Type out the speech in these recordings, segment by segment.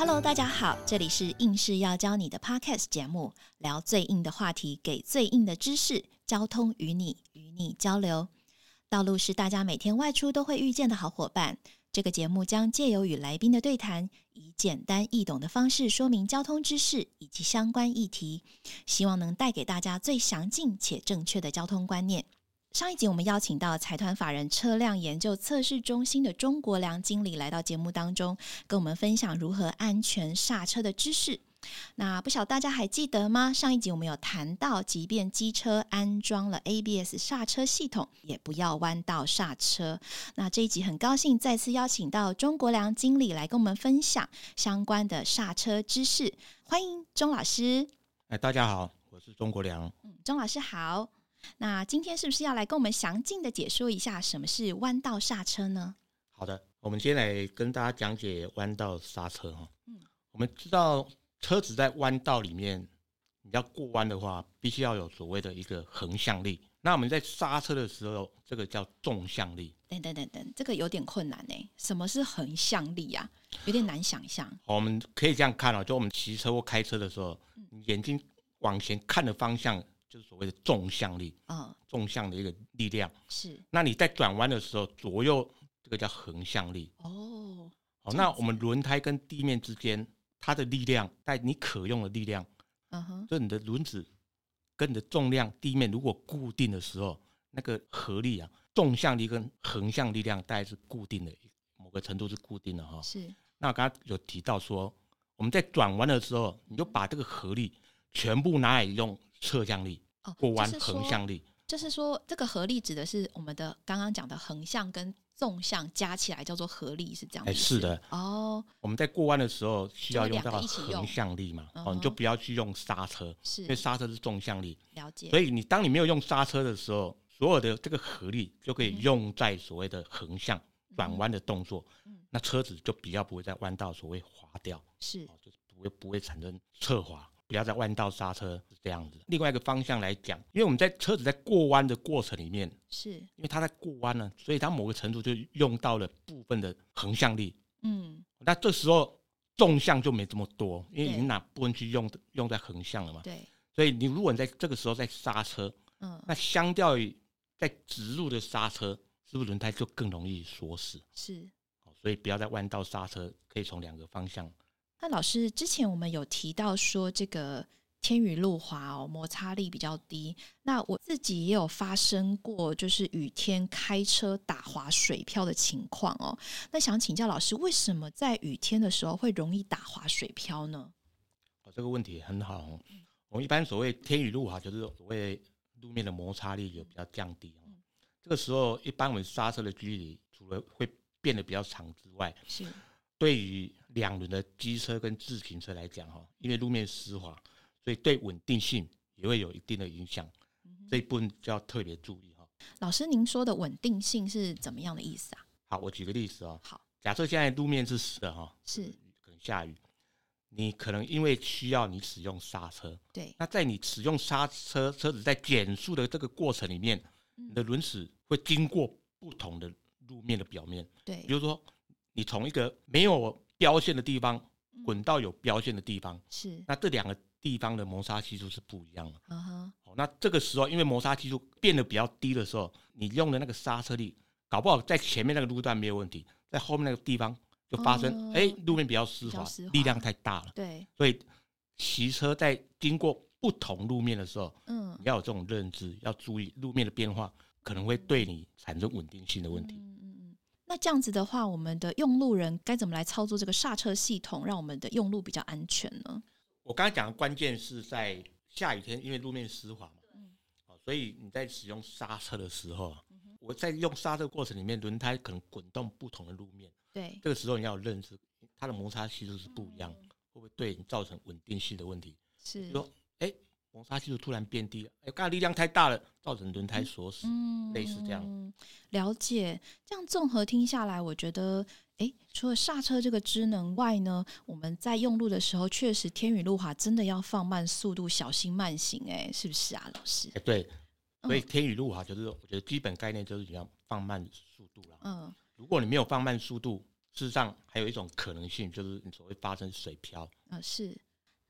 Hello，大家好，这里是硬是要教你的 Podcast 节目，聊最硬的话题，给最硬的知识，交通与你与你交流。道路是大家每天外出都会遇见的好伙伴。这个节目将借由与来宾的对谈，以简单易懂的方式说明交通知识以及相关议题，希望能带给大家最详尽且正确的交通观念。上一集我们邀请到财团法人车辆研究测试中心的钟国良经理来到节目当中，跟我们分享如何安全刹车的知识。那不晓得大家还记得吗？上一集我们有谈到，即便机车安装了 ABS 刹车系统，也不要弯道刹车。那这一集很高兴再次邀请到钟国良经理来跟我们分享相关的刹车知识。欢迎钟老师。哎，大家好，我是钟国良。嗯，钟老师好。那今天是不是要来跟我们详尽的解说一下什么是弯道刹车呢？好的，我们先来跟大家讲解弯道刹车哈。嗯，我们知道车子在弯道里面，你要过弯的话，必须要有所谓的一个横向力。那我们在刹车的时候，这个叫纵向力。等等等等，这个有点困难呢。什么是横向力啊？有点难想象。我们可以这样看哦，就我们骑车或开车的时候，眼睛往前看的方向。就是所谓的纵向力啊，纵向的一个力量是。那你在转弯的时候，左右这个叫横向力哦。好，那我们轮胎跟地面之间，它的力量在你可用的力量，嗯哼，就你的轮子跟你的重量，地面如果固定的时候，那个合力啊，纵向力跟横向力量大概是固定的，某个程度是固定的哈。是。那我刚刚有提到说，我们在转弯的时候，你就把这个合力全部拿来用。侧向力哦，过弯横向力，就是说这个合力指的是我们的刚刚讲的横向跟纵向加起来叫做合力，是这样。哎，是的哦。我们在过弯的时候需要用到横向力嘛？哦，你就不要去用刹车，是，因为刹车是纵向力。了解。所以你当你没有用刹车的时候，所有的这个合力就可以用在所谓的横向转弯的动作，那车子就比较不会在弯道所谓滑掉，是，就是不会不会产生侧滑。不要在弯道刹车是这样子。另外一个方向来讲，因为我们在车子在过弯的过程里面，是因为它在过弯呢，所以它某个程度就用到了部分的横向力。嗯，那这时候纵向就没这么多，因为你哪部分去用用在横向了嘛。对。所以你如果你在这个时候在刹车，嗯，那相较于在直路的刹车，是不是轮胎就更容易锁死？是。所以不要在弯道刹车，可以从两个方向。那老师之前我们有提到说，这个天雨路滑哦，摩擦力比较低。那我自己也有发生过，就是雨天开车打滑水漂的情况哦。那想请教老师，为什么在雨天的时候会容易打滑水漂呢？哦，这个问题很好。我们一般所谓天雨路滑，就是所谓路面的摩擦力有比较降低哦。这个时候，一般我们刹车的距离除了会变得比较长之外，是。对于两轮的机车跟自行车来讲，哈，因为路面湿滑，所以对稳定性也会有一定的影响。这一部分就要特别注意哈。老师，您说的稳定性是怎么样的意思啊？好，我举个例子哦。好，假设现在路面是湿的哈，是可能下雨，你可能因为需要你使用刹车，对。那在你使用刹车，车子在减速的这个过程里面，你的轮子会经过不同的路面的表面，对。比如说。你从一个没有标线的地方滚到有标线的地方，是。那这两个地方的摩擦系数是不一样的。那这个时候因为摩擦系数变得比较低的时候，你用的那个刹车力，搞不好在前面那个路段没有问题，在后面那个地方就发生，哎，路面比较湿滑，力量太大了。对，所以骑车在经过不同路面的时候，嗯，要有这种认知，要注意路面的变化可能会对你产生稳定性的问题。那这样子的话，我们的用路人该怎么来操作这个刹车系统，让我们的用路比较安全呢？我刚才讲的关键是在下雨天，因为路面湿滑嘛，嗯，所以你在使用刹车的时候，我在用刹车过程里面，轮胎可能滚动不同的路面，对，这个时候你要有认知，它的摩擦系数是不一样，会不会对你造成稳定性的问题？是说，哎。摩擦系数突然变低了，哎，刚才力量太大了，造成轮胎锁死，类似这样。了解，这样综合听下来，我觉得，哎，除了刹车这个职能外呢，我们在用路的时候，确实天雨路滑真的要放慢速度，小心慢行，哎，是不是啊，老师？对，所以天雨路滑就是，我觉得基本概念就是你要放慢速度了。嗯，如果你没有放慢速度，事实上还有一种可能性，就是你所谓发生水漂。啊，是。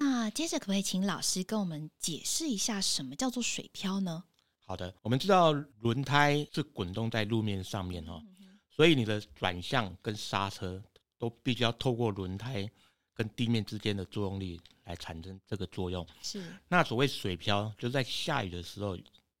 那接着可不可以请老师跟我们解释一下什么叫做水漂呢？好的，我们知道轮胎是滚动在路面上面哈，所以你的转向跟刹车都必须要透过轮胎跟地面之间的作用力来产生这个作用。是。那所谓水漂，就是在下雨的时候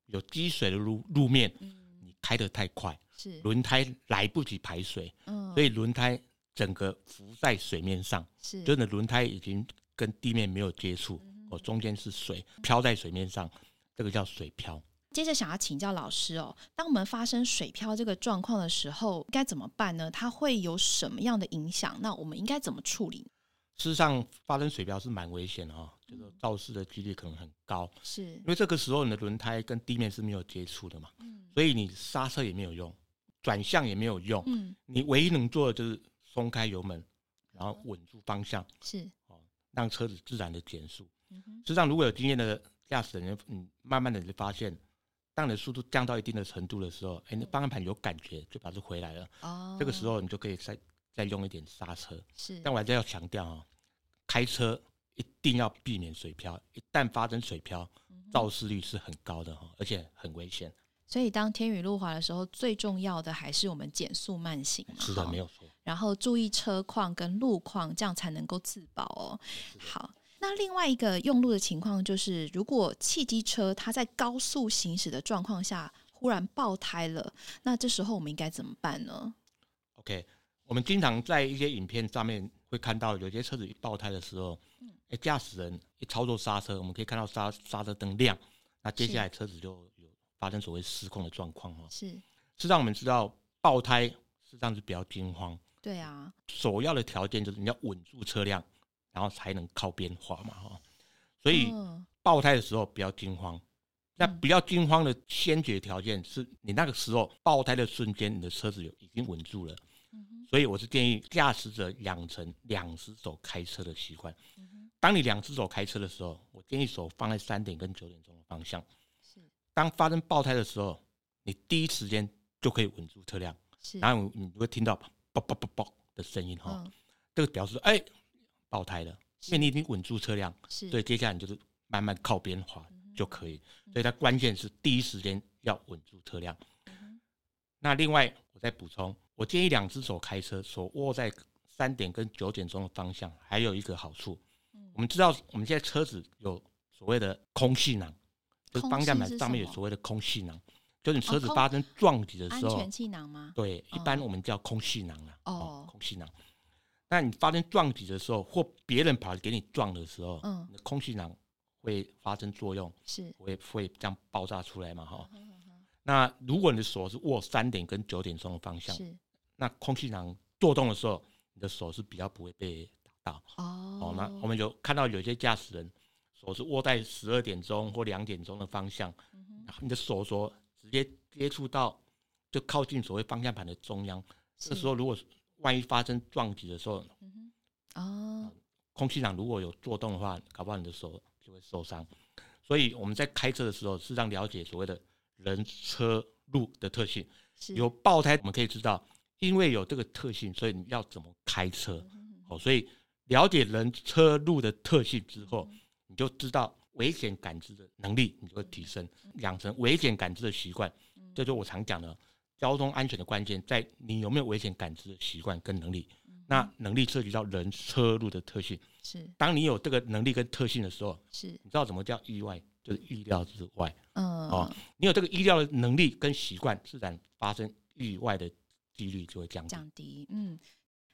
有积水的路路面，你开得太快，是轮胎来不及排水，嗯，所以轮胎整个浮在水面上，是，真的轮胎已经。跟地面没有接触，哦，中间是水漂在水面上，这个叫水漂。接着想要请教老师哦，当我们发生水漂这个状况的时候，该怎么办呢？它会有什么样的影响？那我们应该怎么处理？事实上，发生水漂是蛮危险的哈，就是肇事的几率可能很高。是因为这个时候你的轮胎跟地面是没有接触的嘛，所以你刹车也没有用，转向也没有用，嗯，你唯一能做的就是松开油门，然后稳住方向。是。让车子自然的减速。实际上，如果有经验的驾驶人，嗯，慢慢的就发现，当你的速度降到一定的程度的时候，哎，那方向盘有感觉，就把它回来了。哦，这个时候你就可以再再用一点刹车。是，但我还是要强调啊，开车一定要避免水漂，一旦发生水漂，肇事率是很高的哈，而且很危险。所以，当天雨路滑的时候，最重要的还是我们减速慢行嘛。是的，没有错。然后注意车况跟路况，这样才能够自保哦。好，那另外一个用路的情况就是，如果汽机车它在高速行驶的状况下忽然爆胎了，那这时候我们应该怎么办呢？OK，我们经常在一些影片上面会看到，有些车子一爆胎的时候，哎，驾驶人一操作刹车，我们可以看到刹刹车灯亮，那接下来车子就有。发生所谓失控的状况哦，是是让我们知道爆胎实际上是比较惊慌。对啊，首要的条件就是你要稳住车辆，然后才能靠边滑嘛哈。所以爆胎的时候不要惊慌。那比较惊慌的先决条件是你那个时候爆胎的瞬间，你的车子有已经稳住了。所以我是建议驾驶者养成两只手开车的习惯。当你两只手开车的时候，我建议手放在三点跟九点钟的方向。当发生爆胎的时候，你第一时间就可以稳住车辆，然后你会听到“爆爆爆爆”的声音哈，这个表示哎爆胎了，因为你已经稳住车辆，所以接下来你就是慢慢靠边滑就可以。所以它关键是第一时间要稳住车辆。那另外我再补充，我建议两只手开车，手握在三点跟九点钟的方向，还有一个好处，我们知道我们现在车子有所谓的空气囊。就是方向盘上面有所谓的空气囊，就是你车子发生撞击的时候，安全气囊吗？对，一般我们叫空气囊啊。哦，空气囊。那你发生撞击的时候，或别人跑来给你撞的时候，嗯，空气囊会发生作用，是会会这样爆炸出来嘛？哈。那如果你的手是握三点跟九点钟的方向，是，那空气囊做动的时候，你的手是比较不会被打到。哦。哦，那我们有看到有些驾驶人。手是握在十二点钟或两点钟的方向，你的手镯直接接触到，就靠近所谓方向盘的中央。这时候，如果万一发生撞击的时候，哦，空气囊如果有做动的话，搞不好你的手就会受伤。所以我们在开车的时候，适当了解所谓的人车路的特性。有爆胎，我们可以知道，因为有这个特性，所以你要怎么开车。哦，所以了解人车路的特性之后。你就知道危险感知的能力，你就会提升，养成危险感知的习惯。这就我常讲的，交通安全的关键在你有没有危险感知的习惯跟能力。那能力涉及到人车路的特性。是，当你有这个能力跟特性的时候，是，你知道怎么叫意外？就是意料之外。嗯，哦，你有这个意料的能力跟习惯，自然发生意外的几率就会降低。降低，嗯，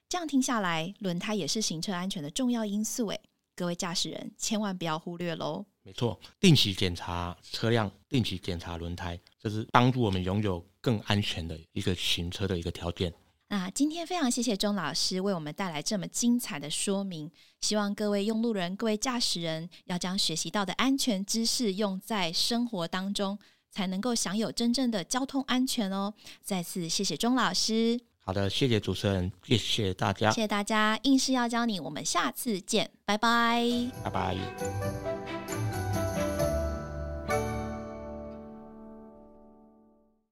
这样听下来，轮胎也是行车安全的重要因素，诶。各位驾驶人千万不要忽略喽！没错，定期检查车辆，定期检查轮胎，这是帮助我们拥有更安全的一个行车的一个条件。那今天非常谢谢钟老师为我们带来这么精彩的说明，希望各位用路人、各位驾驶人要将学习到的安全知识用在生活当中，才能够享有真正的交通安全哦！再次谢谢钟老师。好的，谢谢主持人，谢谢大家，谢谢大家，硬是要教你，我们下次见，拜拜，拜拜。